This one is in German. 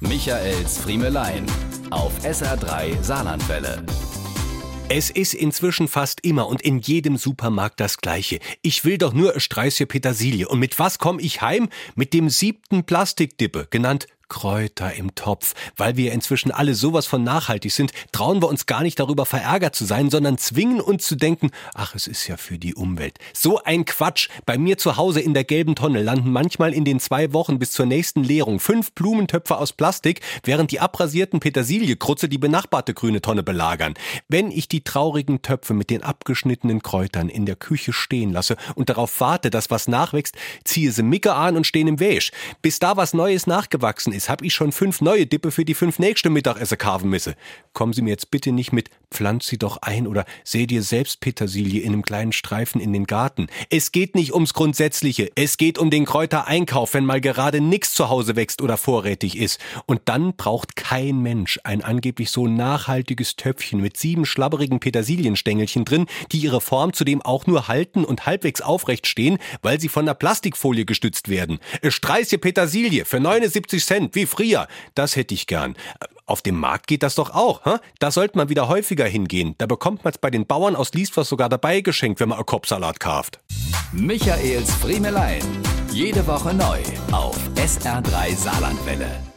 Michaels Friemelein auf SR3 Saarlandwelle. Es ist inzwischen fast immer und in jedem Supermarkt das Gleiche. Ich will doch nur Streiche Petersilie. Und mit was komme ich heim? Mit dem siebten Plastikdippe, genannt Kräuter im Topf. Weil wir inzwischen alle sowas von nachhaltig sind, trauen wir uns gar nicht darüber verärgert zu sein, sondern zwingen uns zu denken, ach, es ist ja für die Umwelt. So ein Quatsch. Bei mir zu Hause in der gelben Tonne landen manchmal in den zwei Wochen bis zur nächsten Leerung fünf Blumentöpfe aus Plastik, während die abrasierten Petersiliekrutze die benachbarte grüne Tonne belagern. Wenn ich die traurigen Töpfe mit den abgeschnittenen Kräutern in der Küche stehen lasse und darauf warte, dass was nachwächst, ziehe sie Micke an und stehen im Wäsch. Bis da was Neues nachgewachsen ist, ist, hab ich schon fünf neue Dippe für die fünf nächste Mittagessen karven müsse. Kommen Sie mir jetzt bitte nicht mit, pflanz sie doch ein oder seh dir selbst Petersilie in einem kleinen Streifen in den Garten. Es geht nicht ums Grundsätzliche. Es geht um den Kräutereinkauf, wenn mal gerade nix zu Hause wächst oder vorrätig ist. Und dann braucht kein Mensch ein angeblich so nachhaltiges Töpfchen mit sieben schlabberigen Petersilienstängelchen drin, die ihre Form zudem auch nur halten und halbwegs aufrecht stehen, weil sie von der Plastikfolie gestützt werden. Streiche Petersilie für 79 Cent wie früher. Das hätte ich gern. Auf dem Markt geht das doch auch. Hä? Da sollte man wieder häufiger hingehen. Da bekommt man es bei den Bauern aus Liesvers sogar dabei geschenkt, wenn man einen Kopfsalat kauft. Michaels Friemelein. Jede Woche neu auf SR3 Saarlandwelle.